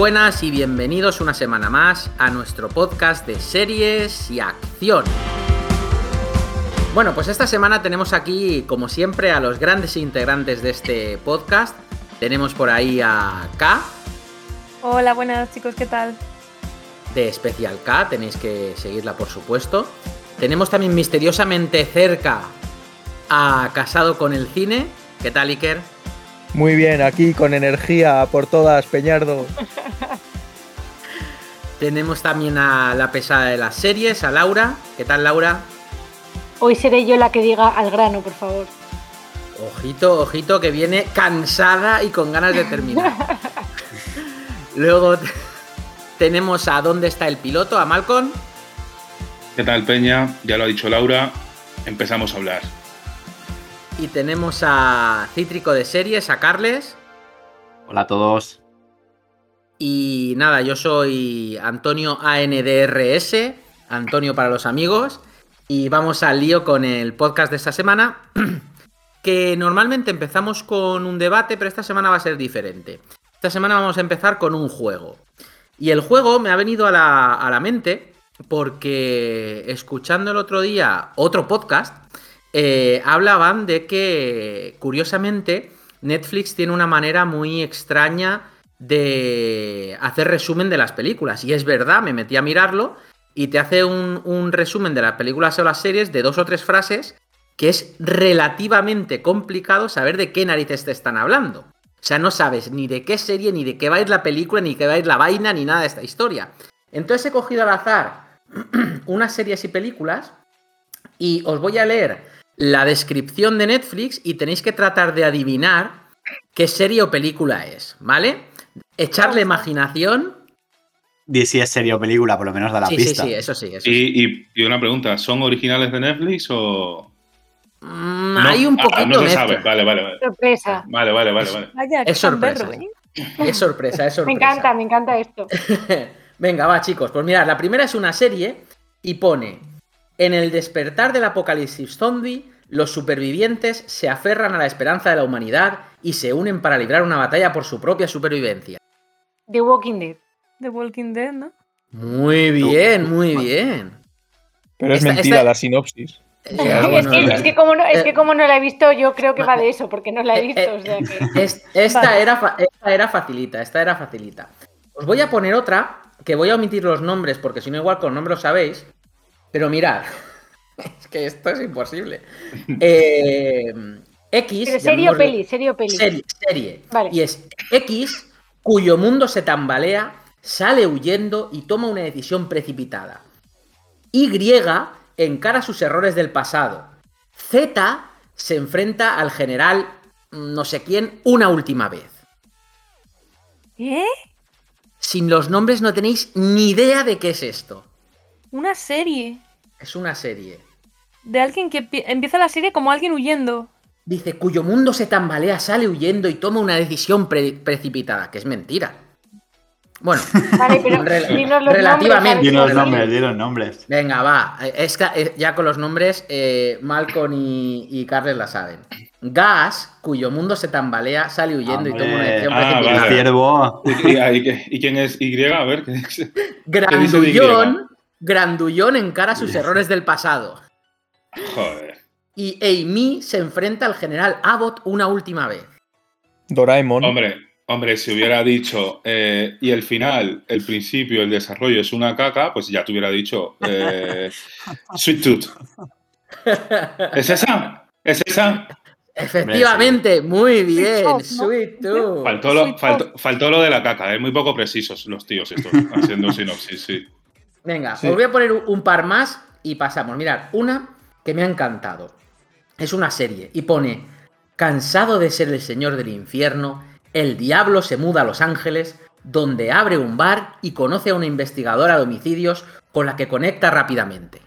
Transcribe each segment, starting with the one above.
buenas y bienvenidos una semana más a nuestro podcast de series y acción. Bueno, pues esta semana tenemos aquí, como siempre, a los grandes integrantes de este podcast. Tenemos por ahí a K. Hola, buenas chicos, ¿qué tal? De Especial K, tenéis que seguirla por supuesto. Tenemos también misteriosamente cerca a Casado con el Cine. ¿Qué tal, Iker? Muy bien, aquí con energía por todas, Peñardo. Tenemos también a la pesada de las series, a Laura. ¿Qué tal, Laura? Hoy seré yo la que diga al grano, por favor. Ojito, ojito, que viene cansada y con ganas de terminar. Luego tenemos a dónde está el piloto, a Malcolm. ¿Qué tal, Peña? Ya lo ha dicho Laura. Empezamos a hablar. Y tenemos a Cítrico de Series, a Carles. Hola a todos. Y nada, yo soy Antonio ANDRS, Antonio para los amigos. Y vamos al lío con el podcast de esta semana, que normalmente empezamos con un debate, pero esta semana va a ser diferente. Esta semana vamos a empezar con un juego. Y el juego me ha venido a la, a la mente porque escuchando el otro día otro podcast, eh, hablaban de que, curiosamente, Netflix tiene una manera muy extraña de hacer resumen de las películas. Y es verdad, me metí a mirarlo y te hace un, resumen de las películas o las series de dos o tres frases que es relativamente complicado saber de qué narices te están hablando. O sea, no sabes ni de qué serie, ni de qué va a ir la película, ni qué va a ir la vaina, ni nada de esta historia. Entonces he cogido al azar unas series y películas y os voy a leer la descripción de Netflix y tenéis que tratar de adivinar qué serie o película es, ¿vale? Echarle imaginación Di si es serie o película, por lo menos da la sí, pista. Sí, sí, eso sí. Eso y, sí. Y, y, una pregunta, ¿son originales de Netflix o...? Mm, no, hay un poquito ah, no se sabe, vale, vale, vale. Sorpresa. Vale, vale, vale, vale. Vaya, Es sorpresa. berro, ¿eh? Es sorpresa, es sorpresa. Me encanta, me encanta esto. Venga, va, chicos. Pues mirad, la primera es una serie y pone: En el despertar del apocalipsis zombie, los supervivientes se aferran a la esperanza de la humanidad y se unen para librar una batalla por su propia supervivencia. The Walking Dead. The Walking Dead, ¿no? Muy bien, muy bien. Pero es Esta- mentira esta- la sinopsis. Es, que, ya. es que como no, es Eh, que como no la he visto, yo creo que va de eso, porque no la he Eh, visto. eh, o sea que... Es- esta, Vale. era, esta era facilita, esta era facilita. Os voy a poner otra, que voy a omitir los nombres, porque si no igual con nombres lo sabéis. Pero mirad, es que esto es imposible. Eh, X... Pero serio peli, serio peli. Serie, serie. Vale. Y es X, cuyo mundo se tambalea, sale huyendo y toma una decisión precipitada. Y encara sus errores del pasado. Z se enfrenta al general no sé quién una última vez. ¿Eh? Sin los nombres no tenéis ni idea de qué es esto. Una serie. Es una serie. De alguien que empie- empieza la serie como alguien huyendo. Dice, cuyo mundo se tambalea, sale huyendo y toma una decisión pre- precipitada, que es mentira. Bueno, Vale, pero Rel- dinos los relativamente. los nombres, di los nombres. Venga, va. Es que, eh, ya con los nombres, eh, Malcolm y, y Carles la saben. Gas, cuyo mundo se tambalea, sale huyendo y toma una decisión Ah, precipitada. El vale. ciervo. ¿Y, y- y- y quién es Y? A ver, Grandullón, Grandullón encara sus errores del pasado. Joder. Y Amy se enfrenta al general Abbott una última vez. Doraemon. Hombre, hombre, si hubiera dicho eh, y el final, el principio, el desarrollo es una caca, pues ya te hubiera dicho eh, Sweet Tooth. ¿Es esa? ¿Es esa? Efectivamente, muy bien. Sweet Tooth. Faltó lo, faltó, faltó lo de la caca, es muy poco precisos los tíos estos, haciendo sinopsis, sí. Venga, Sí. os voy a poner un- un par más y pasamos. Mirad, una que me ha encantado. Es una serie y pone, cansado de ser el señor del infierno, el diablo se muda a Los Ángeles, donde abre un bar y conoce a una investigadora de homicidios con la que conecta rápidamente.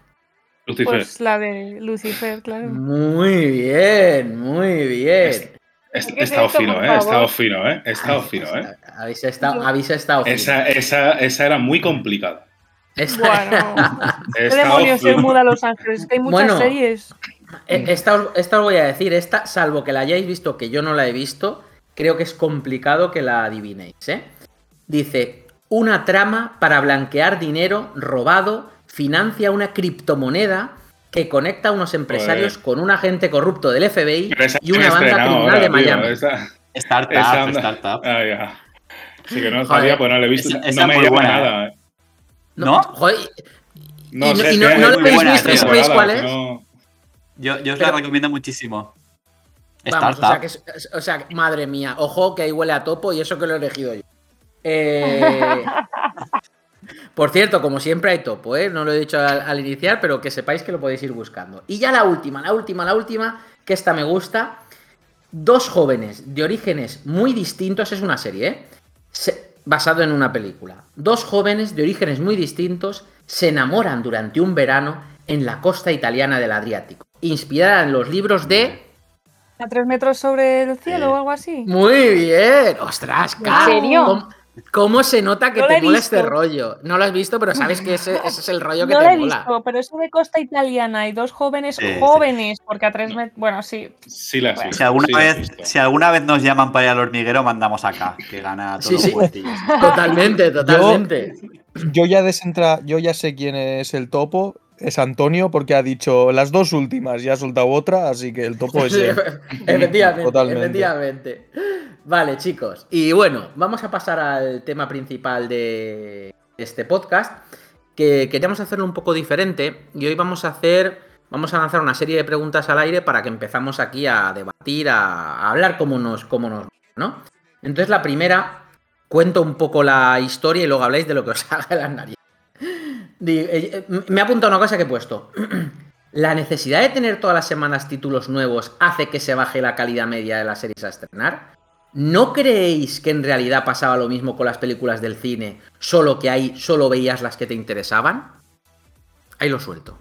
Lucifer. Pues la de Lucifer, claro. Muy bien, muy bien. He ¿Qué es estado fino, ¿eh? He estado fino, ¿eh? He estado fino, ¿eh? Habéis estado, habéis estado fino. Esa, esa, esa era muy complicada. Esta- Bueno, He ¿qué estado demonios se muda a Los Ángeles? Que hay muchas Bueno. series. Eh, Esta os, esta os voy a decir, esta, salvo que la hayáis visto, que yo no la he visto, creo que es complicado que la adivinéis, ¿eh? Dice, una trama para blanquear dinero robado, financia una criptomoneda que conecta a unos empresarios con un agente corrupto del FBI y una banda criminal ahora, de tío, Miami. esa- Startup, esa startup. Ah, ya. Sí que no sabía, pues no lo he visto. Esa- no me llama buena, nada. eh. ¿No? Joder, No ¿Y no- sé, y es no- que no hay lo habéis visto? ¿Sabéis cuál es? no- Yo, yo os Pero- la recomiendo muchísimo. Vamos, o sea, que, o sea, madre mía, ojo que ahí huele a topo y eso que lo he elegido yo. Eh, por cierto, como siempre hay topo, ¿eh? no lo he dicho al, al iniciar, pero que sepáis que lo podéis ir buscando. Y ya la última, la última, la última, que esta me gusta. Dos jóvenes de orígenes muy distintos, es una serie, ¿eh? Basado en una película. Dos jóvenes de orígenes muy distintos se enamoran durante un verano en la costa italiana del Adriático, inspirada en los libros de... A tres metros sobre el cielo Eh. o algo así. Muy bien. Ostras, ¿En serio? ¿Cómo, cómo se nota que No te he mola visto. este rollo? No lo has visto, pero sabes que ese, ese es el rollo que No te la he mola. visto, pero eso de costa italiana y dos jóvenes Sí, sí. jóvenes, porque a tres metros. Bueno, sí. Sí, la sí. Si alguna, sí he vez, si alguna vez nos llaman para ir al hormiguero, mandamos acá, que gana todos Sí. Totalmente, totalmente. Yo ya desentra, yo ya sé quién es el topo, es Antonio, porque ha dicho las dos últimas y ha soltado otra, así que el topo es él. efectivamente, Totalmente. efectivamente. Vale, chicos. Y bueno, vamos a pasar al tema principal de este podcast. Que queríamos hacerlo un poco diferente. Y hoy vamos a hacer. Vamos a lanzar una serie de preguntas al aire para que empezamos aquí a debatir, a, a hablar como nos, como nos, ¿no? Entonces, la primera, cuento un poco la historia y luego habláis de lo que os haga las narices. Eh, eh, Me ha apuntado una cosa que he puesto. ¿La necesidad de tener todas las semanas títulos nuevos hace que se baje la calidad media de las series a estrenar? ¿No creéis que en realidad pasaba lo mismo con las películas del cine, solo que ahí solo veías las que te interesaban? Ahí lo suelto.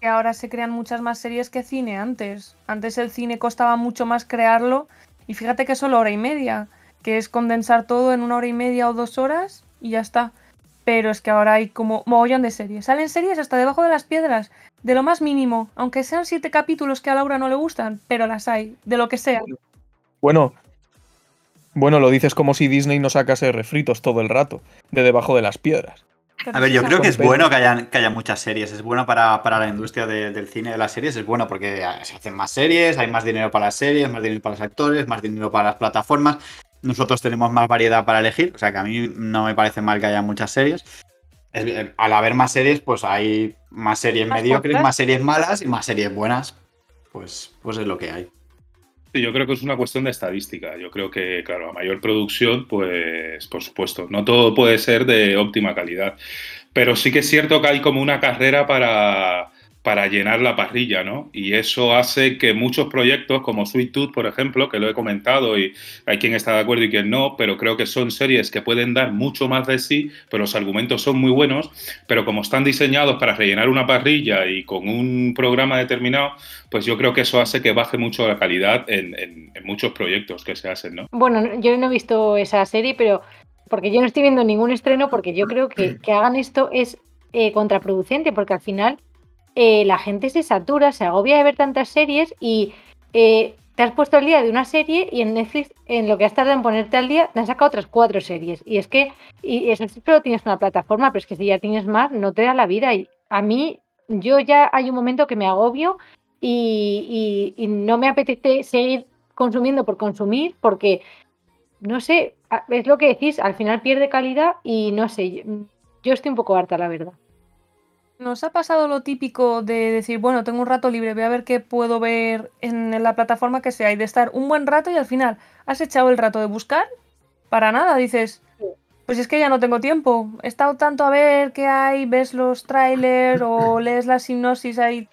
Que ahora se crean muchas más series que cine antes. Antes el cine costaba mucho más crearlo y fíjate que solo hora y media, que es condensar todo en una hora y media o dos horas y ya está. Pero es que ahora hay como mogollón de series. Salen series hasta debajo de las piedras, de lo más mínimo, aunque sean siete capítulos que a Laura no le gustan, pero las hay, de lo que sea. Bueno, bueno, lo dices como si Disney no sacase refritos todo el rato, de debajo de las piedras. A ver, yo creo que es bueno que haya, que haya muchas series. Es bueno para, para la industria de- del cine de las series. Es bueno porque se hacen más series, hay más dinero para las series, más dinero para los actores, más dinero para las plataformas. Nosotros tenemos más variedad para elegir. O sea que a mí no me parece mal que haya muchas series. Es- al haber más series, pues hay más series Más mediocres, más series malas y más series buenas. Pues, pues es lo que hay. Sí, yo creo que es una cuestión de estadística. Yo creo que, claro, a mayor producción, pues, por supuesto, no todo puede ser de óptima calidad. Pero sí que es cierto que hay como una carrera para, para llenar la parrilla, ¿no? Y eso hace que muchos proyectos, como Sweet Tooth, por ejemplo, que lo he comentado y hay quien está de acuerdo y quien no, pero creo que son series que pueden dar mucho más de sí, pero los argumentos son muy buenos, pero como están diseñados para rellenar una parrilla y con un programa determinado, pues yo creo que eso hace que baje mucho la calidad en, en- en muchos proyectos que se hacen, ¿no? Bueno, yo no he visto esa serie, pero porque yo no estoy viendo ningún estreno, porque yo creo que, que hagan esto es eh, contraproducente, porque al final eh, la gente se satura, se agobia de ver tantas series y eh, te has puesto al día de una serie y en Netflix, en lo que has tardado en ponerte al día, te han sacado otras cuatro series. Y es que, y eso solo tienes una plataforma, pero es que si ya tienes más, no te da la vida. Y a mí, yo ya hay un momento que me agobio y, no me apetece seguir consumiendo por consumir, porque no sé, es lo que decís, al final pierde calidad y no sé, yo estoy un poco harta, la verdad. ¿Nos ha pasado lo típico de decir, bueno, tengo un rato libre, voy a ver qué puedo ver en la plataforma que sea y de estar un buen rato y al final has echado el rato de buscar? Para nada, dices, pues es que ya no tengo tiempo. He estado tanto a ver qué hay, ves los trailers o lees las sinopsis ahí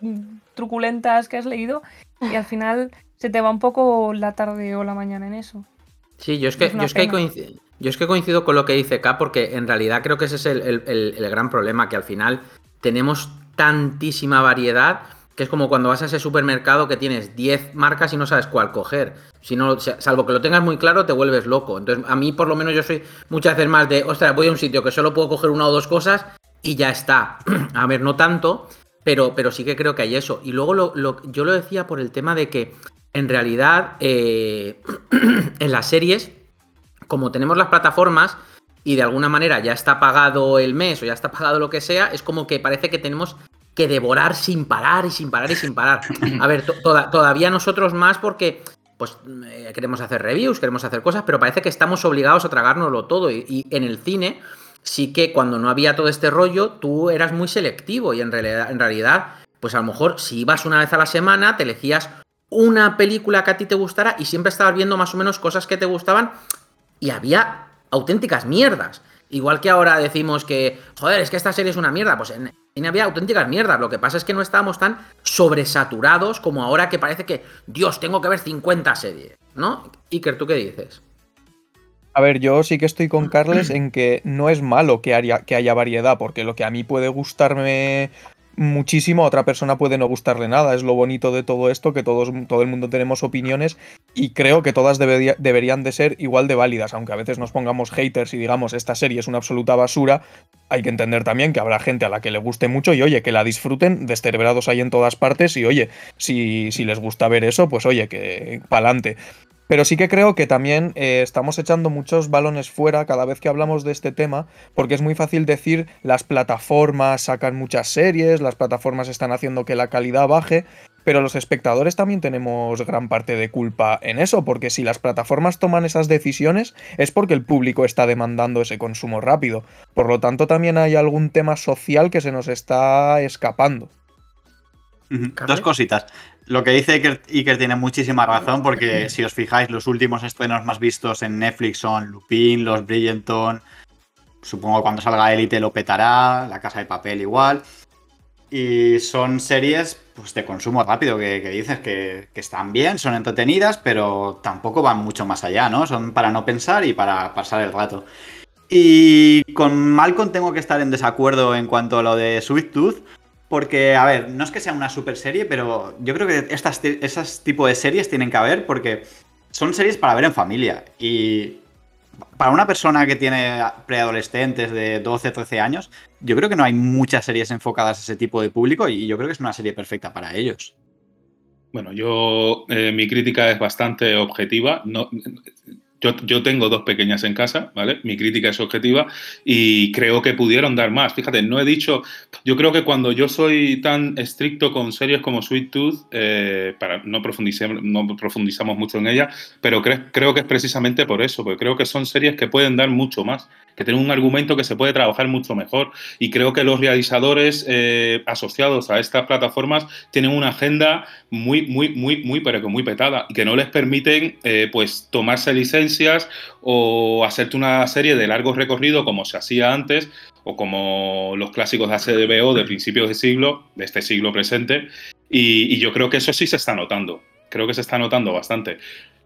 truculentas que has leído y al final se te va un poco la tarde o la mañana en eso. Sí, yo es que, Es yo es que, coincido, yo es que coincido con lo que dice K, porque en realidad creo que ese es el, el- el- el gran problema, que al final tenemos tantísima variedad que es como cuando vas a ese supermercado que tienes 10 marcas y no sabes cuál coger. Si no, salvo que lo tengas muy claro, te vuelves loco. Entonces, a mí por lo menos yo soy muchas veces más de, ostras, voy a un sitio que solo puedo coger una o dos cosas y ya está. a ver, no tanto, pero, pero sí que creo que hay eso. Y luego yo lo decía por el tema de que en realidad eh, en las series, como tenemos las plataformas, y de alguna manera ya está pagado el mes o ya está pagado lo que sea, es como que parece que tenemos que devorar sin parar y sin parar y sin parar. A ver, todavía nosotros más porque pues eh, queremos hacer reviews, queremos hacer cosas, pero parece que estamos obligados a tragárnoslo todo. Y, en el cine, sí que cuando no había todo este rollo, tú eras muy selectivo y en realidad, en realidad, pues a lo mejor si ibas una vez a la semana, te elegías una película que a ti te gustara y siempre estabas viendo más o menos cosas que te gustaban y había auténticas mierdas. Igual que ahora decimos que, joder, es que esta serie es una mierda, pues en cine había auténticas mierdas. Lo que pasa es que no estábamos tan sobresaturados como ahora que parece que, Dios, tengo que ver 50 series, ¿no? Iker, ¿tú qué dices? A ver, yo sí que estoy con Carles en que no es malo que, que haya variedad, porque lo que a mí puede gustarme muchísimo, a otra persona puede no gustarle nada. Es lo bonito de todo esto, que todos, todo el mundo tenemos opiniones y creo que todas deberían de ser igual de válidas, aunque a veces nos pongamos haters y digamos esta serie es una absoluta basura, hay que entender también que habrá gente a la que le guste mucho y oye, que la disfruten, descerebrados ahí en todas partes y oye, si, si les gusta ver eso, pues oye, que pa'lante. Pero sí que creo que también eh, estamos echando muchos balones fuera cada vez que hablamos de este tema, porque es muy fácil decir las plataformas sacan muchas series, las plataformas están haciendo que la calidad baje, pero los espectadores también tenemos gran parte de culpa en eso, porque si las plataformas toman esas decisiones es porque el público está demandando ese consumo rápido. Por lo tanto, también hay algún tema social que se nos está escapando. Dos cositas. Lo que dice Iker, tiene muchísima razón, porque si os fijáis, los últimos estrenos más vistos en Netflix son Lupin, Los Bridgerton. Supongo cuando salga Elite lo petará, La Casa de Papel igual. Y son series pues, de consumo rápido que, dices que, que, están bien, son entretenidas, pero tampoco van mucho más allá, ¿no? Son para no pensar y para pasar el rato. Y con Malcolm tengo que estar en desacuerdo en cuanto a lo de Sweet Tooth, porque, a ver, no es que sea una super serie, pero yo creo que estas, esas tipos de series tienen que haber porque son series para ver en familia. Y para una persona que tiene preadolescentes de 12, 13 años, yo creo que no hay muchas series enfocadas a ese tipo de público y yo creo que es una serie perfecta para ellos. Bueno, yo, eh, mi crítica es bastante objetiva. No, yo, tengo dos pequeñas en casa, ¿vale? Mi crítica es objetiva y creo que pudieron dar más. Fíjate, no he dicho. Yo creo que cuando yo soy tan estricto con series como Sweet Tooth, eh, para, no, profundicemos, no profundizamos mucho en ella, pero creo que es precisamente por eso, porque creo que son series que pueden dar mucho más que tiene un argumento que se puede trabajar mucho mejor. Y creo que los realizadores eh, asociados a estas plataformas tienen una agenda muy, muy, muy, muy, pero que muy petada, y que no les permiten eh, pues tomarse licencias o hacerte una serie de largo recorrido como se hacía antes, o como los clásicos de HBO de principios de siglo, de este siglo presente. y yo creo que eso sí se está notando. Creo que se está notando bastante.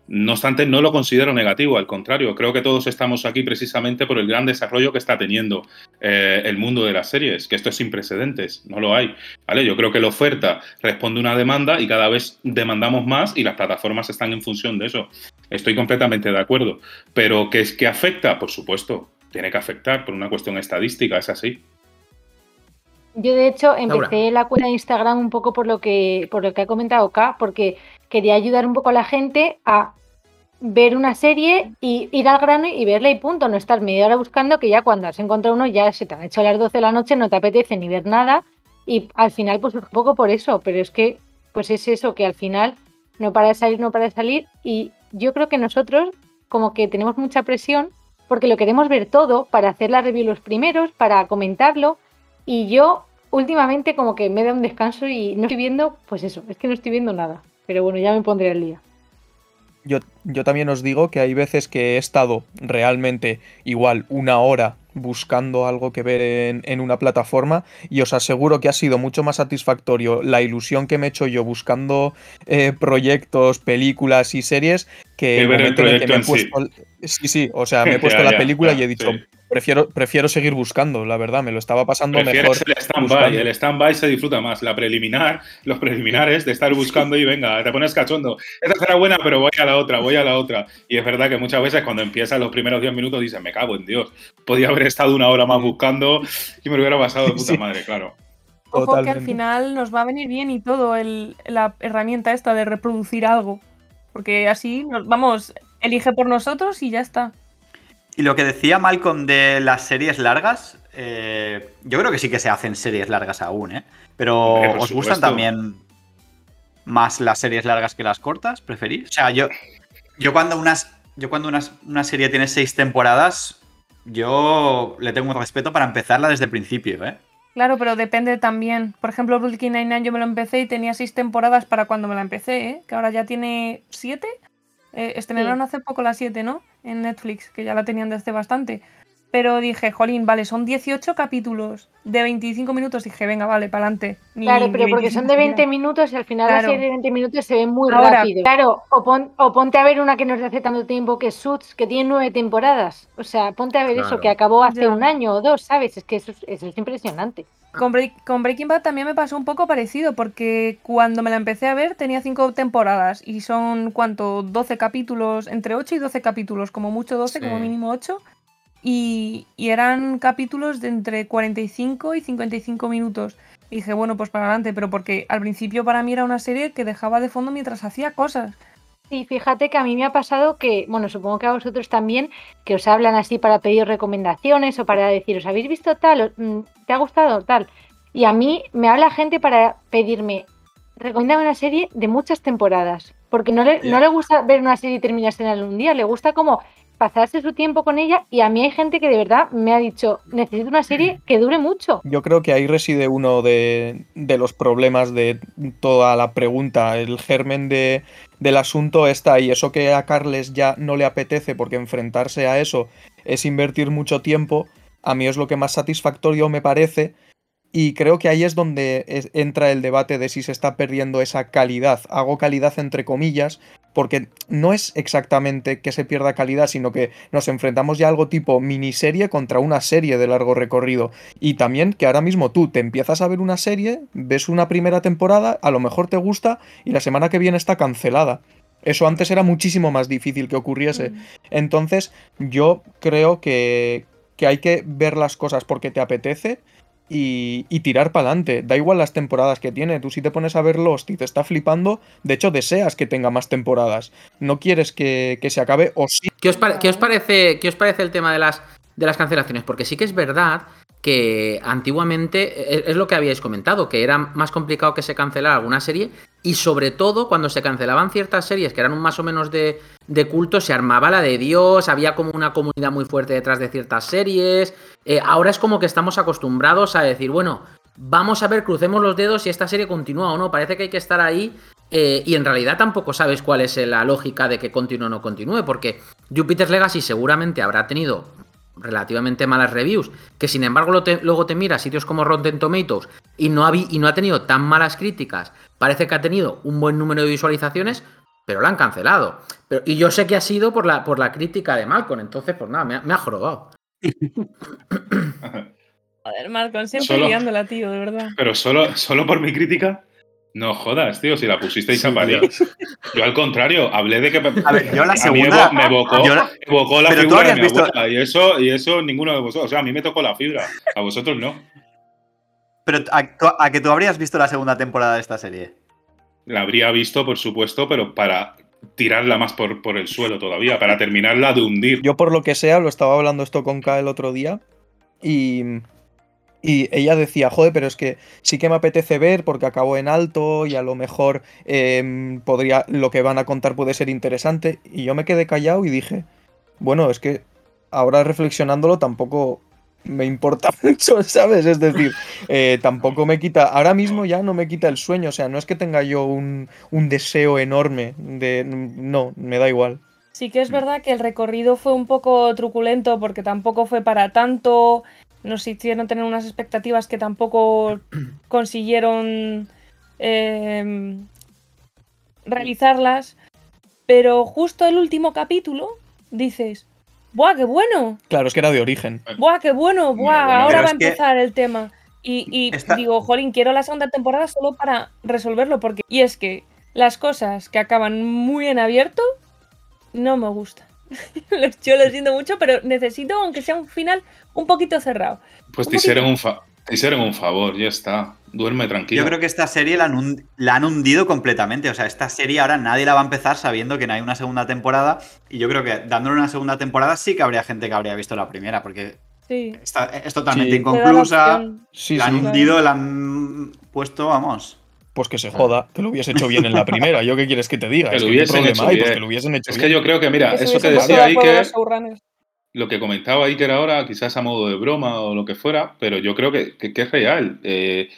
No obstante, no lo considero negativo, al contrario, creo que todos estamos aquí precisamente por el gran desarrollo que está teniendo eh, el mundo de las series, que esto es sin precedentes, no lo hay. ¿vale? Yo creo que la oferta responde a una demanda y cada vez demandamos más y las plataformas están en función de eso. Estoy completamente de acuerdo. Pero ¿qué es que afecta? Por supuesto, tiene que afectar por una cuestión estadística, es así. Yo de hecho empecé la cuenta de Instagram un poco por lo que por lo que ha comentado K, porque quería ayudar un poco a la gente a ver una serie y ir al grano y verla y punto, no estar media hora buscando que ya cuando has encontrado uno ya se te han hecho las 12 de la noche, no te apetece ni ver nada y al final pues un poco por eso, pero es que pues es eso que al final no para de salir, no para de salir y yo creo que nosotros como que tenemos mucha presión porque lo queremos ver todo para hacer la review los primeros, para comentarlo y yo últimamente como que me da un descanso y no estoy viendo, pues eso, es que no estoy viendo nada. Pero bueno, ya me pondré al día. Yo, yo también os digo que hay veces que he estado realmente igual una hora buscando algo que ver en, en, una plataforma y os aseguro que ha sido mucho más satisfactorio la ilusión que me he hecho yo buscando eh, proyectos, películas y series que, el momento en que me he puesto... Sí. sí, o sea, me he puesto la película y he dicho, prefiero, prefiero seguir buscando, la verdad, me lo estaba pasando mejor. El stand-by, el stand-by se disfruta más, la preliminar, los preliminares de estar buscando y venga, te pones cachondo. Esta será buena, pero voy a la otra, voy a la otra. Y es verdad que muchas veces cuando empiezan los primeros 10 minutos dices, me cago en Dios, podía haber estado una hora más buscando y me lo hubiera pasado de puta madre, claro. Ojo que al final nos va a venir bien y todo la herramienta esta de reproducir algo. Porque así, nos, vamos, elige por nosotros y ya está. Y lo que decía Malcolm de las series largas, eh, yo creo que sí que se hacen series largas aún, ¿eh? Pero Hombre, ¿os gustan también más las series largas que las cortas? ¿Preferís? O sea, yo, yo cuando unas. Yo cuando unas- una serie tiene seis temporadas, yo le tengo un respeto para empezarla desde el principio, ¿eh? Claro, pero depende también. Por ejemplo, Brooklyn Nine-Nine yo me lo empecé y tenía seis temporadas para cuando me la empecé, ¿eh? Que ahora ya tiene siete. Eh, estrenaron hace poco la siete, ¿no? En Netflix, que ya la tenían desde hace bastante. Pero dije, jolín, vale, son 18 capítulos de 25 minutos. Dije, venga, vale, para adelante. Claro, pero porque son de 20 minutos y al final Claro. la serie de 20 minutos se ve muy Ahora- rápido. Claro, o, pon- o ponte a ver una que nos de hace tanto tiempo que es Suits, que tiene nueve temporadas. O sea, ponte a ver eso, que acabó hace Ya. un año o dos, ¿sabes? Es que eso, es- eso es impresionante. Con, Break- con Breaking Bad también me pasó un poco parecido, porque cuando me la empecé a ver tenía cinco temporadas y son, ¿cuánto? 12 capítulos, entre 8 y 12 capítulos, como mucho 12, como mínimo 8. Y, y eran capítulos de entre 45 y 55 minutos. Y dije, bueno, pues para adelante, pero porque al principio para mí era una serie que dejaba de fondo mientras hacía cosas. Sí, fíjate que a mí me ha pasado que, bueno, supongo que a vosotros también, que os hablan así para pedir recomendaciones o para decir, ¿os habéis visto tal? O, mm, ¿Te ha gustado tal? Y a mí me habla gente para pedirme, recomiéndame una serie de muchas temporadas, porque no le, Ya. no le gusta ver una serie y terminarse en un día, le gusta como pasarse su tiempo con ella y a mí hay gente que de verdad me ha dicho, necesito una serie que dure mucho. Yo creo que ahí reside uno de, los problemas de toda la pregunta. El germen de, del asunto está ahí. Eso que a Carles ya no le apetece porque enfrentarse a eso es invertir mucho tiempo, a mí es lo que más satisfactorio me parece. Y creo que ahí es donde entra el debate de si se está perdiendo esa calidad. Hago calidad entre comillas, porque no es exactamente que se pierda calidad, sino que nos enfrentamos ya a algo tipo miniserie contra una serie de largo recorrido. Y también que ahora mismo tú te empiezas a ver una serie, ves una primera temporada, a lo mejor te gusta y la semana que viene está cancelada. Eso antes era muchísimo más difícil que ocurriese. Entonces, yo creo que, que hay que ver las cosas porque te apetece y, tirar para adelante. Da igual las temporadas que tiene. Tú si te pones a ver Lost y te está flipando, de hecho deseas que tenga más temporadas. No quieres que, que se acabe o sí. ¿Qué os, qué os parece, qué os parece el tema de las, de las cancelaciones? Porque sí que es verdad que antiguamente es, es lo que habíais comentado, que era más complicado que se cancelara alguna serie y sobre todo cuando se cancelaban ciertas series que eran más o menos de, de culto, se armaba la de Dios, había como una comunidad muy fuerte detrás de ciertas series. Eh, ahora es como que estamos acostumbrados a decir, bueno, vamos a ver, crucemos los dedos si esta serie continúa o no. Parece que hay que estar ahí eh, y en realidad tampoco sabes cuál es la lógica de que continúe o no continúe, porque Jupiter's Legacy seguramente habrá tenido relativamente malas reviews, que sin embargo lo te- luego te miras sitios como Rotten Tomatoes y no, ha, vi- y no ha tenido tan malas críticas, parece que ha tenido un buen número de visualizaciones, pero la han cancelado. Pero, y yo sé que ha sido por la, por la crítica de Malcolm, entonces pues nada, me ha, me ha jorobado. Joder, Marcon, siempre Solo- liándola, tío, de verdad. Pero solo, solo por mi crítica. No jodas, tío, si la pusisteis a Sí, parir. Yo al contrario, hablé de que A ver, yo la a mí segunda. evo- me evocó, yo la- evocó la Pero tú figura de mi visto- abuela, y eso, y eso ninguno de vosotros. O sea, a mí me tocó la fibra, a vosotros no. Pero a, a que tú habrías visto la segunda temporada de esta serie. La habría visto, por supuesto, pero para tirarla más por, por el suelo todavía, para terminarla de hundir. Yo por lo que sea, lo estaba hablando esto con K el otro día y, y ella decía, joder, pero es que sí que me apetece ver porque acabó en alto y a lo mejor em, podría, lo que van a contar puede ser interesante. Y yo me quedé callado y dije, bueno, es que ahora reflexionándolo tampoco me importa mucho, ¿sabes? Es decir, eh, tampoco me quita, ahora mismo ya no me quita el sueño, o sea, no es que tenga yo un, un deseo enorme de, no, me da igual. Sí que es verdad que el recorrido fue un poco truculento porque tampoco fue para tanto. Nos hicieron tener unas expectativas que tampoco consiguieron eh, realizarlas. Pero justo el último capítulo dices, ¡buah, qué bueno! Claro, es que era de origen. ¡Buah, qué bueno! ¡Buah, bueno, ahora va a que- empezar el tema! Y, y Esta- digo, jolín, quiero la segunda temporada solo para resolverlo. porque Y es que las cosas que acaban muy en abierto no me gustan. Yo lo siento mucho, pero necesito, aunque sea un final un poquito cerrado. Pues Un te hicieron un, fa- te hicieron un favor, ya está. duerme tranquilo. Yo creo que esta serie la han, la han hundido completamente. O sea, esta serie ahora nadie la va a empezar sabiendo que no hay una segunda temporada. Y yo creo que dándole una segunda temporada sí que habría gente que habría visto la primera, porque Sí. está, es totalmente Sí. La inconclusa. Sí, la han sí. hundido, la han puesto, vamos. Pues que se joda, que lo hubiese hecho bien en la primera. ¿Yo qué quieres que te diga? Que Es lo que ¿qué hubiesen problema hecho hay? Pues bien. que lo hubiesen hecho Es bien. que yo creo que, mira, eso que decía Iker, lo que comentaba Iker ahora, quizás a modo de broma o lo que fuera, pero yo creo que, que- que es real. Eh,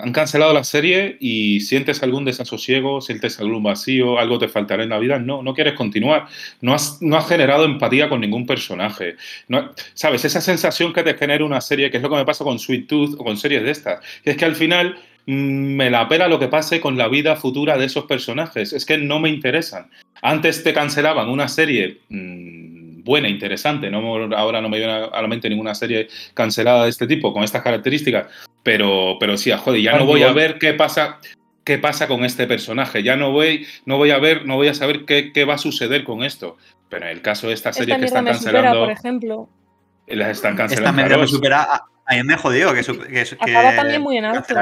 han cancelado la serie y sientes algún desasosiego, sientes algún vacío, algo te faltará en la vida, no, no quieres continuar. No has, no has generado empatía con ningún personaje. No- ¿Sabes? Esa sensación que te genera una serie, que es lo que me pasa con Sweet Tooth o con series de estas, que es que al final me la pela lo que pase con la vida futura de esos personajes. Es que no me interesan. Antes te cancelaban una serie mm, buena, interesante. No, ahora no me viene a la mente ninguna serie cancelada de este tipo, con estas características. Pero, pero sí, joder, ya no voy a ver qué pasa. ¿Qué pasa con este personaje? Ya no voy, no voy a ver, no voy a saber qué, qué va a suceder con esto. Pero en el caso de esta serie Esta que están me supera, cancelando, por ejemplo. las están Esta cancelando. claro, me supera. A, a mí me jodió que, su- que, que Acaba también muy en alto.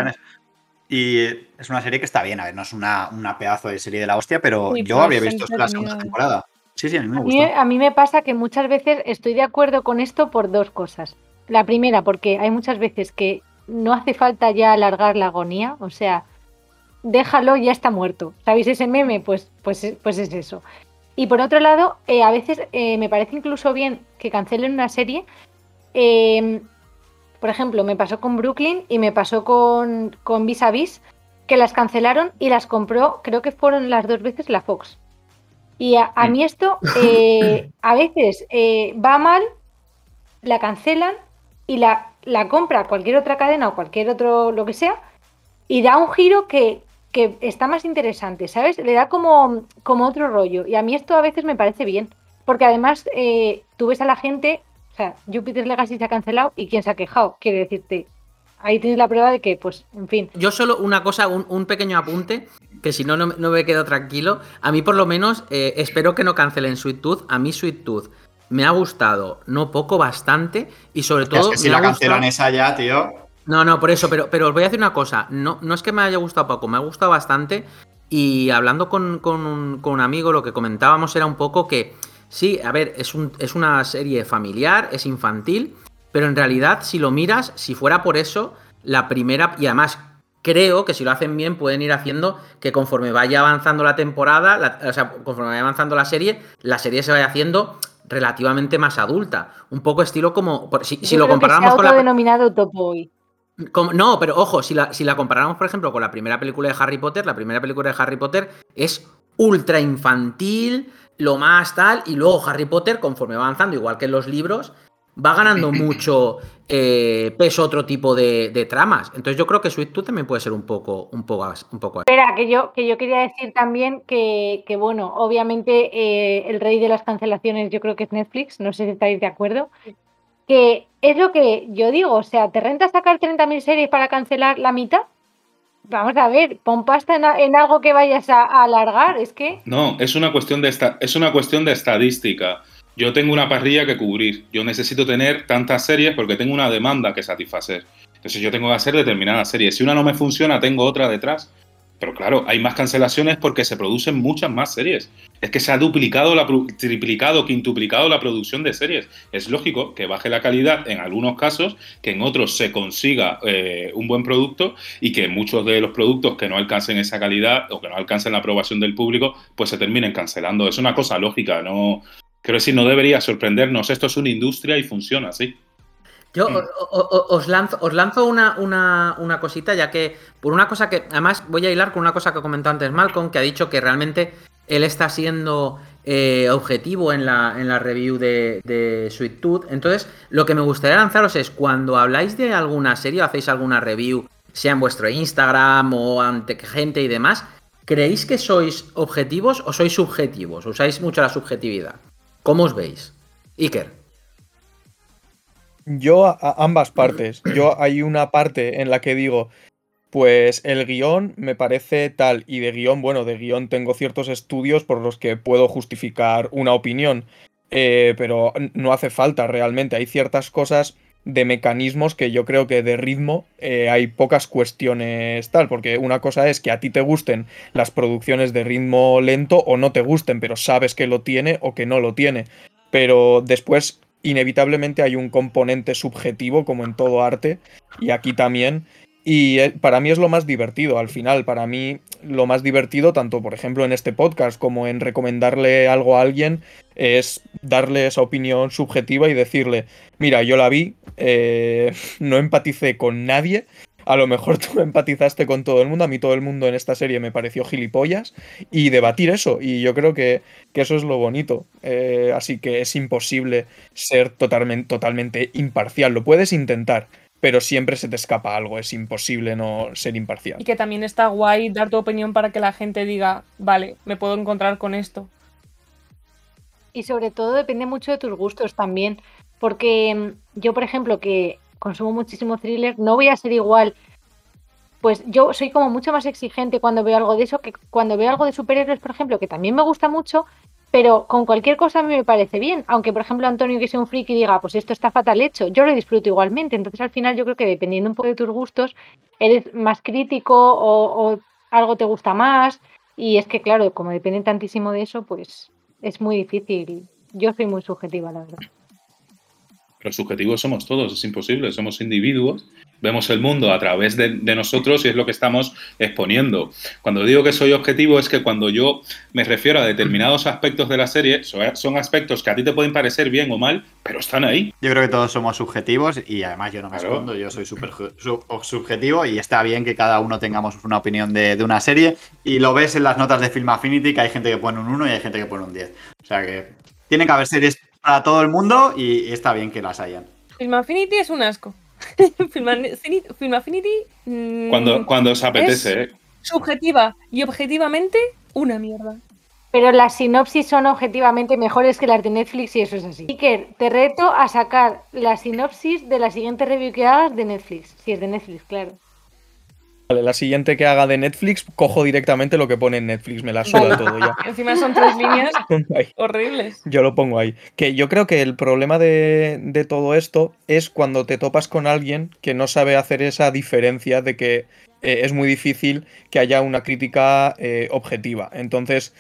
Y es una serie que está bien, a ver, no es una, una pedazo de serie de la hostia, pero yo había visto la segunda temporada. Sí, sí, a mí me A mí, a mí me pasa que muchas veces estoy de acuerdo con esto por dos cosas. La primera, porque hay muchas veces que no hace falta ya alargar la agonía, o sea, déjalo, ya está muerto. ¿Sabéis ese meme? Pues, pues, es- pues es eso. Y por otro lado, eh, a veces eh, me parece incluso bien que cancelen una serie. eh, por ejemplo, me pasó con Brooklyn y me pasó con, con Vis a Vis, que las cancelaron y las compró, creo que fueron las dos veces la Fox. Y a, a mí esto eh, a veces eh, va mal, la cancelan y la, la compra cualquier otra cadena o cualquier otro, lo que sea, y da un giro que, que está más interesante, ¿sabes? Le da como, como otro rollo. Y a mí esto a veces me parece bien, porque además eh, tú ves a la gente, sea, Jupiter Legacy se ha cancelado y quién se ha quejado, quiere decirte. Ahí tienes la prueba de que, pues, en fin. Yo solo una cosa, un, un pequeño apunte, que si no, no, no me quedo tranquilo. A mí por lo menos, eh, espero que no cancelen Sweet Tooth. A mí Sweet Tooth me ha gustado, no poco, bastante. Y sobre Hostia, todo... es que si la cancelan esa ya, tío. No, no, por eso, pero, pero os voy a decir una cosa. No, no es que me haya gustado poco, me ha gustado bastante. Y hablando con, con un, con un amigo, lo que comentábamos era un poco que, sí, a ver, es, un, es una serie familiar, es infantil, pero en realidad, si lo miras, si fuera por eso, la primera, y además creo que si lo hacen bien, pueden ir haciendo que conforme vaya avanzando la temporada, la- o sea, conforme vaya avanzando la serie, la serie se vaya haciendo relativamente más adulta. Un poco estilo como. Si, si lo ha con la. autodenominado Top Boy. Como- no, pero ojo, si la, si la comparamos, por ejemplo, con la primera película de Harry Potter, la primera película de Harry Potter es ultra infantil, lo más tal, y luego Harry Potter, conforme va avanzando, igual que en los libros, va ganando mucho eh, peso otro tipo de, de tramas. Entonces yo creo que Sweet Tooth también puede ser un poco, un poco, un poco así. Espera, que yo, que yo quería decir también que, que, bueno, obviamente eh, el rey de las cancelaciones yo creo que es Netflix, no sé si estáis de acuerdo, que es lo que yo digo, o sea, ¿te renta sacar 30.000 series para cancelar la mitad? Vamos a ver, pon pasta en, en algo que vayas a, a alargar, es que... No, es una cuestión de esta, es una cuestión de estadística. Yo tengo una parrilla que cubrir. Yo necesito tener tantas series porque tengo una demanda que satisfacer. Entonces yo tengo que hacer determinadas series. Si una no me funciona, tengo otra detrás. Pero claro, hay más cancelaciones porque se producen muchas más series. Es que se ha duplicado, la, triplicado, quintuplicado la producción de series. Es lógico que baje la calidad en algunos casos, que en otros se consiga eh, un buen producto y que muchos de los productos que no alcancen esa calidad o que no alcancen la aprobación del público, pues se terminen cancelando. Es una cosa lógica, no. Quiero decir, no debería sorprendernos. Esto es una industria y funciona así. Yo Mm. os lanzo, os lanzo una, una- una cosita, ya que por una cosa que, además voy a hilar con una cosa que comentó antes Malcolm, que ha dicho que realmente él está siendo eh, objetivo en la, en la review de, de Sweet Tooth. Entonces, lo que me gustaría lanzaros es cuando habláis de alguna serie o hacéis alguna review, sea en vuestro Instagram o ante gente y demás, ¿creéis que sois objetivos o sois subjetivos? ¿Usáis mucho la subjetividad? ¿Cómo os veis? Iker. Yo a, ambas partes. Yo hay una parte en la que digo, pues el guion me parece tal, y de guion, bueno, de guion tengo ciertos estudios por los que puedo justificar una opinión, eh, pero no hace falta realmente. Hay ciertas cosas de mecanismos que yo creo que de ritmo eh, hay pocas cuestiones tal, porque una cosa es que a ti te gusten las producciones de ritmo lento o no te gusten, pero sabes que lo tiene o que no lo tiene. Pero después, inevitablemente, hay un componente subjetivo, como en todo arte, y aquí también. Y eh, para mí es lo más divertido, al final, para mí lo más divertido, tanto por ejemplo en este podcast como en recomendarle algo a alguien, es darle esa opinión subjetiva y decirle, mira, yo la vi, eh, no empaticé con nadie, a lo mejor tú empatizaste con todo el mundo, a mí todo el mundo en esta serie me pareció gilipollas, y debatir eso, y yo creo que, que eso es lo bonito, eh, así que es imposible ser totalmente, totalmente imparcial, lo puedes intentar, pero siempre se te escapa algo, es imposible no ser imparcial. Y que también está guay dar tu opinión para que la gente diga, vale, me puedo encontrar con esto. Y sobre todo depende mucho de tus gustos también, porque mm, yo, por ejemplo, que consumo muchísimo thriller, no voy a ser igual. Pues yo soy como mucho más exigente cuando veo algo de eso que cuando veo algo de superhéroes, por ejemplo, que también me gusta mucho, pero con cualquier cosa a me parece bien. Aunque, por ejemplo, Antonio, que sea un friki, diga, pues esto está fatal hecho, yo lo disfruto igualmente. Entonces, al final, yo creo que dependiendo un poco de tus gustos, eres más crítico o, o algo te gusta más. Y es que, claro, como depende tantísimo de eso, pues es muy difícil. Yo soy muy subjetiva, la verdad. Pero subjetivos somos todos, es imposible, somos individuos vemos el mundo a través de, nosotros y es lo que estamos exponiendo. Cuando digo que soy objetivo es que cuando yo me refiero a determinados aspectos de la serie, son aspectos que a ti te pueden parecer bien o mal, pero están ahí. Yo creo que todos somos subjetivos y además yo no me escondo, yo soy súper subjetivo y está bien que cada uno tengamos una opinión de, de, una serie y lo ves en las notas de Film Affinity que hay gente que pone un 1 y hay gente que pone un 10. O sea que tiene que haber series para todo el mundo y, y está bien que las hayan. Film Affinity es un asco. Film Affinity. Mm, cuando, cuando os apetece, ¿eh? Subjetiva y objetivamente, una mierda. Pero las sinopsis son objetivamente mejores que las de Netflix y eso es así. Iker, te reto a sacar la sinopsis de la siguiente review que hagas de Netflix. Si es de Netflix, claro. Vale, la siguiente que haga de Netflix, cojo directamente lo que pone en Netflix, me la suda todo ya. Encima son tres líneas horribles. Yo lo pongo ahí. Que yo creo que el problema de, todo esto es cuando te topas con alguien que no sabe hacer esa diferencia de que eh, es muy difícil que haya una crítica eh, objetiva. Entonces,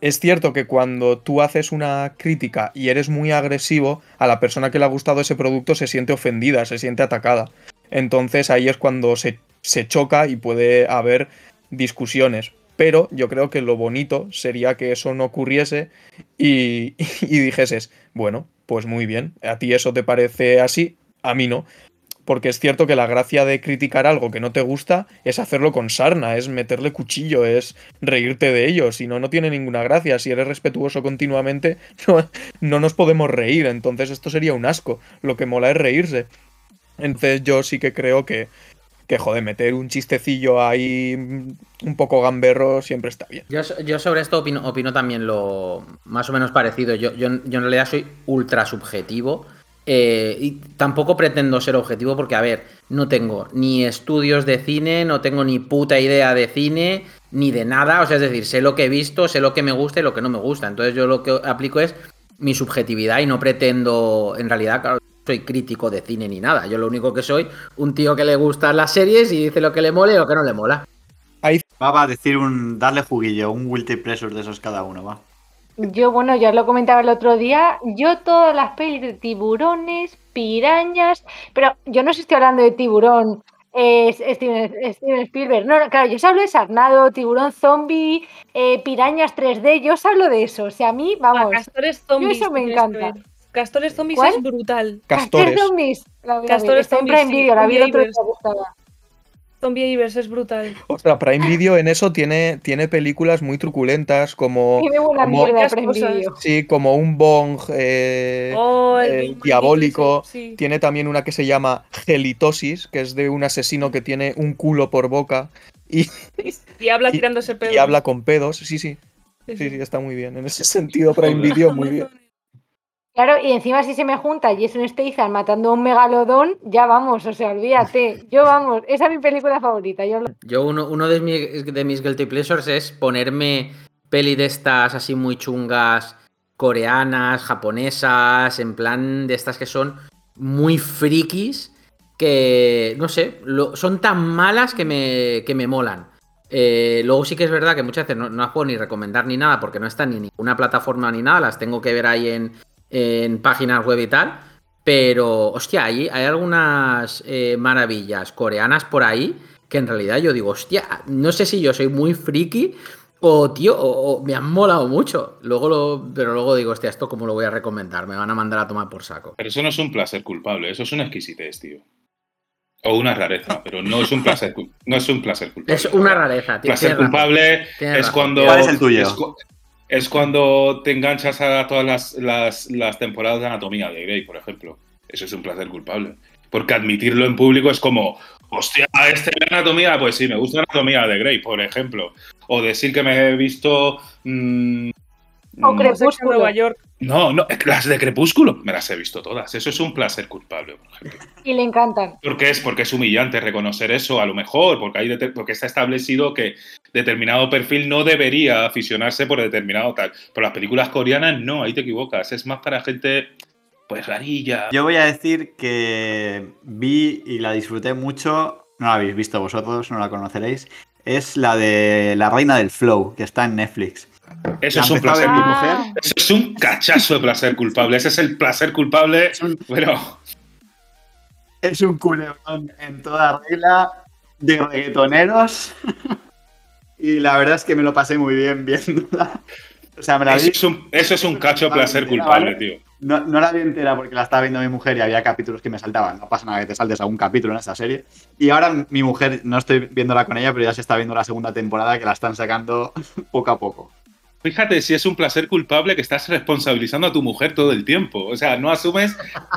es cierto que cuando tú haces una crítica y eres muy agresivo, a la persona que le ha gustado ese producto se siente ofendida, se siente atacada. Entonces ahí es cuando se se choca y puede haber discusiones. Pero yo creo que lo bonito sería que eso no ocurriese y, y dijeses, bueno, pues muy bien, a ti eso te parece así, a mí no. Porque es cierto que la gracia de criticar algo que no te gusta es hacerlo con sarna, es meterle cuchillo, es reírte de ello. Si no, no tiene ninguna gracia. Si eres respetuoso continuamente, no, no nos podemos reír. Entonces esto sería un asco. Lo que mola es reírse. Entonces yo sí que creo que, que joder, meter un chistecillo ahí un poco gamberro siempre está bien. Yo, sobre esto opino, también lo más o menos parecido. Yo, yo, en realidad soy ultra subjetivo. Eh, y tampoco pretendo ser objetivo porque, a ver, no tengo ni estudios de cine, no tengo ni puta idea de cine, ni de nada. O sea, es decir, sé lo que he visto, sé lo que me gusta y lo que no me gusta. Entonces yo lo que aplico es mi subjetividad y no pretendo, en realidad, claro, soy crítico de cine ni nada. Yo lo único que soy, un tío que le gustan las series y dice lo que le mole y lo que no le mola. Ahí va a decir un darle juguillo, un guilty pleasure de esos cada uno, va. Yo, bueno, ya lo comentaba el otro día, yo todas las pelis de tiburones, pirañas, pero yo no estoy hablando de tiburón eh, Steven, Spielberg. No, claro, yo os hablo de Sarnado, tiburón zombie, eh, pirañas 3D, yo os hablo de eso. O sea, a mí, vamos, eso me encanta. Castores Zombies es brutal. Castores. Zombies. Castores Zombies. Prime Video, la vi el otro Zombie Ivers es brutal. Ostras, Prime Video en eso tiene, tiene películas muy truculentas como. Tiene buena como, mierda Prime Video. Sí, como un bong eh, oh, eh, diabólico. Sí. Tiene también una que se llama Gelitosis, que es de un asesino que tiene un culo por boca. Y, y habla tirándose pedos. Y habla con pedos, sí, sí. Sí, sí, está muy bien. En ese sentido, Prime Video, muy bien. Claro, y encima si se me junta Jason Statham matando a un megalodón, ya vamos, o sea, olvídate. Yo vamos, esa es mi película favorita. Yo, yo uno, uno de, mis, de mis guilty pleasures es ponerme peli de estas así muy chungas, coreanas, japonesas, en plan de estas que son muy frikis que, no sé, lo- son tan malas que me, que me molan. Eh, luego sí que es verdad que muchas veces no, no las puedo ni recomendar ni nada porque no están ni en ninguna plataforma ni nada, las tengo que ver ahí en, en páginas web y tal. Pero, hostia, hay, hay algunas eh, maravillas coreanas por ahí que en realidad yo digo, hostia, no sé si yo soy muy friki o, tío, o, o me han molado mucho. Luego lo, pero luego digo, hostia, esto cómo lo voy a recomendar, me van a mandar a tomar por saco. Pero eso no es un placer culpable, eso es una exquisitez, tío. O una rareza, pero no es un placer, no es un placer culpable. Es una rareza, tío. Placer razón. culpable es razón. cuando. ¿Cuál es el tuyo? Es, cu- es cuando te enganchas a todas las, las- las temporadas de Anatomía de Grey, por ejemplo. Eso es un placer culpable. Porque admitirlo en público es como, hostia, este ve Anatomía, pues sí, me gusta Anatomía de Grey, por ejemplo. O decir que me he visto. mm, O mm, Crepúsculo. Nueva York. No, no, las de Crepúsculo me las he visto todas. Eso es un placer culpable, por ejemplo. Y le encantan. Porque es, porque es humillante reconocer eso, a lo mejor, porque, hay porque está establecido que determinado perfil no debería aficionarse por determinado tal. Pero las películas coreanas no, ahí te equivocas. Es más para gente, pues, rarilla. Yo voy a decir que vi y la disfruté mucho. No la habéis visto vosotros, no la conoceréis. Es la de La Reina del Flow, que está en Netflix. Eso es un placer mujer. Eso es un cachazo de placer culpable. Ese es el placer culpable, Es un, pero es un culebrón en toda regla de reggaetoneros. y la verdad es que me lo pasé muy bien viéndola. O sea, me la eso vi. es un, eso es un cacho de placer culpable, tío. No, no la vi entera porque la estaba viendo mi mujer y había capítulos que me saltaban. No pasa nada que te saltes algún capítulo en esta serie. Y ahora mi mujer, no estoy viéndola con ella, pero ya se está viendo la segunda temporada que la están sacando poco a poco. Fíjate si es un placer culpable que estás responsabilizando a tu mujer todo el tiempo. O sea, no asumes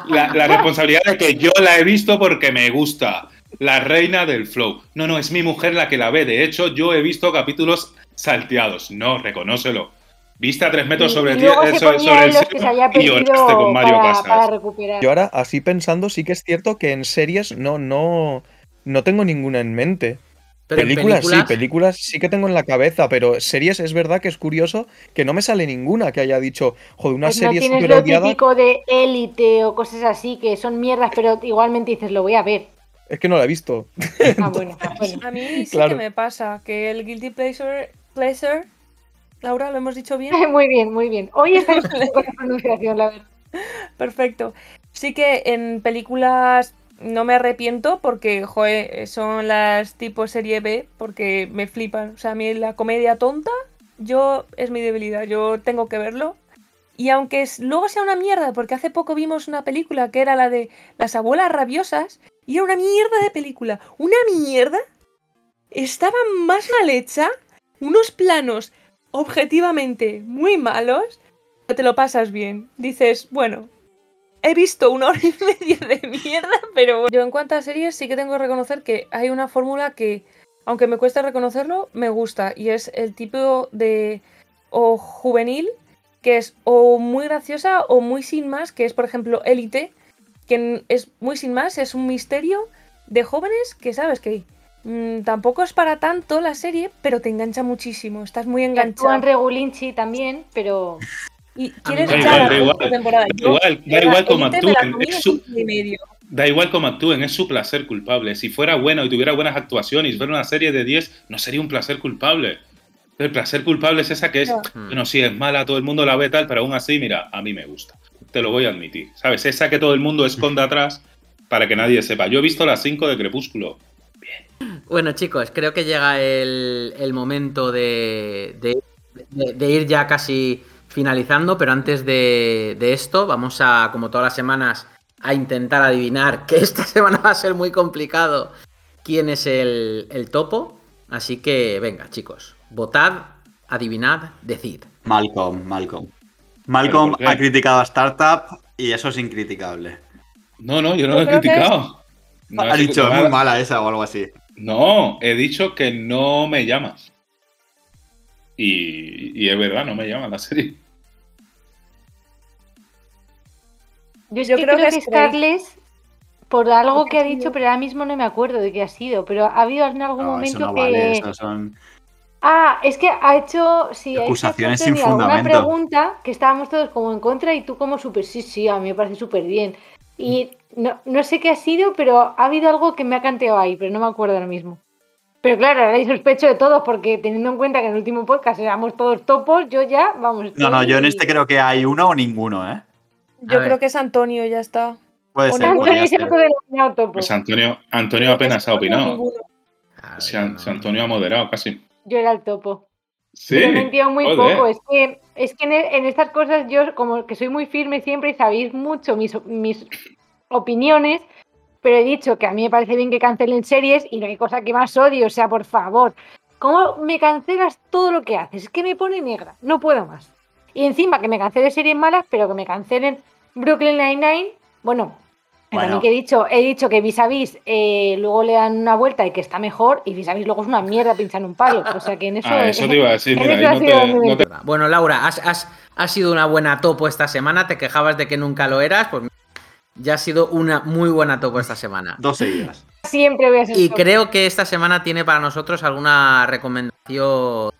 la, la responsabilidad de que yo la he visto porque me gusta. La reina del flow. No, no, es mi mujer la que la ve. De hecho, yo he visto capítulos salteados. No, reconócelo. Viste a tres metros Y- sobre y ti, luego eh, se sobre, sobre el los que se había cielo y lloraste perdido con Mario para, Casas. para recuperar. Yo ahora, así pensando, sí que es cierto que en series no, no, no tengo ninguna en mente. Pero películas, sí, películas sí que tengo en la cabeza, pero series es verdad que es curioso que no me sale ninguna que haya dicho, joder, una Pues no serie tienes lo odiada. típico de élite o cosas así que son mierdas, pero igualmente dices, lo voy a ver. Es que no la he visto. Ah, bueno, ah, bueno. A mí sí Claro. que me pasa que el guilty pleasure, pleasure, Laura, ¿lo hemos dicho bien? Muy bien, muy bien. Hoy está con la pronunciación, la verdad. Perfecto. Sí que en películas no me arrepiento porque, joder, son las tipo serie B porque me flipan. O sea, a mí la comedia tonta, yo es mi debilidad, yo tengo que verlo. Y aunque es- luego sea una mierda, porque hace poco vimos una película que era la de las abuelas rabiosas, y era una mierda de película. Una mierda. Estaba más mal hecha, unos planos objetivamente muy malos, pero te lo pasas bien. Dices, bueno, he visto una hora y media de mierda, pero bueno. Yo en cuanto a series sí que tengo que reconocer que hay una fórmula que, aunque me cuesta reconocerlo, me gusta. Y es el tipo de o juvenil, que es o muy graciosa o muy sin más, que es por ejemplo Élite, que es muy sin más, es un misterio de jóvenes que sabes que mm, tampoco es para tanto la serie, pero te engancha muchísimo, estás muy enganchado. en Regulinchi también, pero Y A quieres da la igual, segunda da temporada. Da igual, da la igual como la actúen. y. Da igual cómo actúen, es su placer culpable. Si fuera bueno y tuviera buenas actuaciones, ver una serie de 10 no sería un placer culpable. El placer culpable es esa que es, Ya. bueno, sí, es mala, todo el mundo la ve tal, pero aún así, mira, a mí me gusta. Te lo voy a admitir. ¿Sabes? Esa que todo el mundo esconde atrás para que nadie sepa. Yo he visto las 5 de Crepúsculo. Bueno, chicos, creo que llega el, el momento de, de- de- de ir ya casi finalizando, pero antes de, de esto, vamos a, como todas las semanas, a intentar adivinar, que esta semana va a ser muy complicado, quién es el, el topo. Así que, venga, chicos, votad, adivinad, decid. Malcolm, Malcolm. Malcolm ha criticado a Startup y eso es incriticable. No, no, yo no lo he criticado. No ha he dicho, es muy mala esa o algo así. No, he dicho que no me llamas. Y, y es verdad, no me llama la serie. Yo, es Yo que creo creo, que es. Scarlett, por algo que ha dicho, pero ahora mismo no me acuerdo de qué ha sido, pero ha habido en algún No, eso momento no que... vale, eso son... Ah, es que ha hecho, sí, ha hecho Acusaciones Antonio sin alguna fundamento. pregunta que estábamos todos como en contra y tú como súper, sí, sí, a mí me parece súper bien. Y no, no sé qué ha sido, pero ha habido algo que me ha canteado ahí, pero no me acuerdo ahora mismo. Pero claro, ahora hay sospecho de todos, porque teniendo en cuenta que en el último podcast éramos todos topos, yo ya, vamos. No, no, yo en este creo que hay uno o ninguno, ¿eh? Yo ver. creo que es Antonio, ya está. Puede ser. Antonio se topo. Pues Antonio, Antonio apenas ha opinado. Si, yo An- no- si Antonio ha moderado casi. Yo era el topo. Sí. Pero me entiendo muy joder. poco. Es que, es que en, e- en estas cosas yo como que soy muy firme siempre y sabéis mucho mis, mis opiniones, pero he dicho que a mí me parece bien que cancelen series y no hay cosa que más odio. O sea, por favor, ¿cómo me cancelas todo lo que haces? Es que me pone negra, no puedo más. Y encima que me cancelen series malas, pero que me cancelen Brooklyn Nine-Nine, bueno. Bueno. También que he dicho, he dicho que vis a vis eh, luego le dan una vuelta y que está mejor, y vis a vis luego es una mierda pinchar un palo. O sea que en eso. Ah, eso te iba a decir. Mira, ha no sido te, no te- Bueno, Laura, has, has- has sido una buena topo esta semana, te quejabas de que nunca lo eras, pues ya has sido una muy buena topo esta semana. Dos seguidas. Siempre voy a ser Y creo que esta semana tiene para nosotros alguna recomendación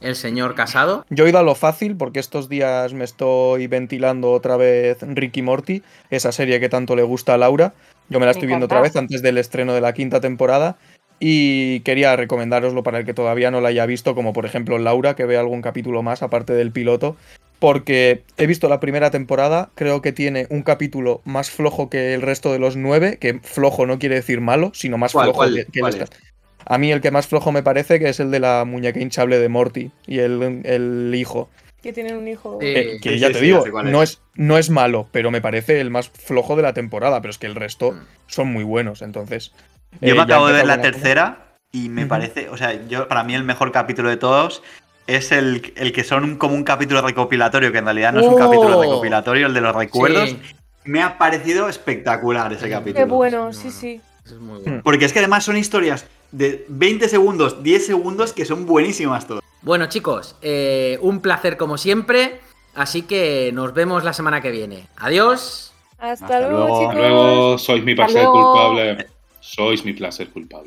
el señor Casado. Yo he ido a lo fácil porque estos días me estoy ventilando otra vez Ricky Morty, esa serie que tanto le gusta a Laura. Yo me la estoy viendo otra vez antes del estreno de la quinta temporada y quería recomendároslo para el que todavía no la haya visto, como por ejemplo Laura, que vea algún capítulo más aparte del piloto, porque he visto la primera temporada, creo que tiene un capítulo más flojo que el resto de los nueve, que flojo no quiere decir malo, sino más ¿Cuál, flojo cuál, que, que el cuál esta- es? A mí el que más flojo me parece que es el de la muñeca hinchable de Morty y el, el hijo. Que tienen un hijo. Sí. Eh, que sí, ya sí, te sí, digo, no es. es, no es malo, pero me parece el más flojo de la temporada, pero es que el resto Mm. son muy buenos, entonces. Yo eh, me ya acabo de ver la cosa. tercera y me parece, o sea, yo para mí el mejor capítulo de todos es el, el que son un- como un capítulo recopilatorio, que en realidad no es un ¡Oh! capítulo recopilatorio, el de los recuerdos. Sí, Me ha parecido espectacular ese capítulo. Qué bueno, No, sí, sí. eso es muy bueno. Porque es que además son historias de 20 segundos, 10 segundos que son buenísimas todas. Bueno, chicos, eh, un placer como siempre. Así que nos vemos la semana que viene. Adiós. Hasta, Hasta luego, luego. chicos. Luego sois mi placer culpable. Sois mi placer culpable.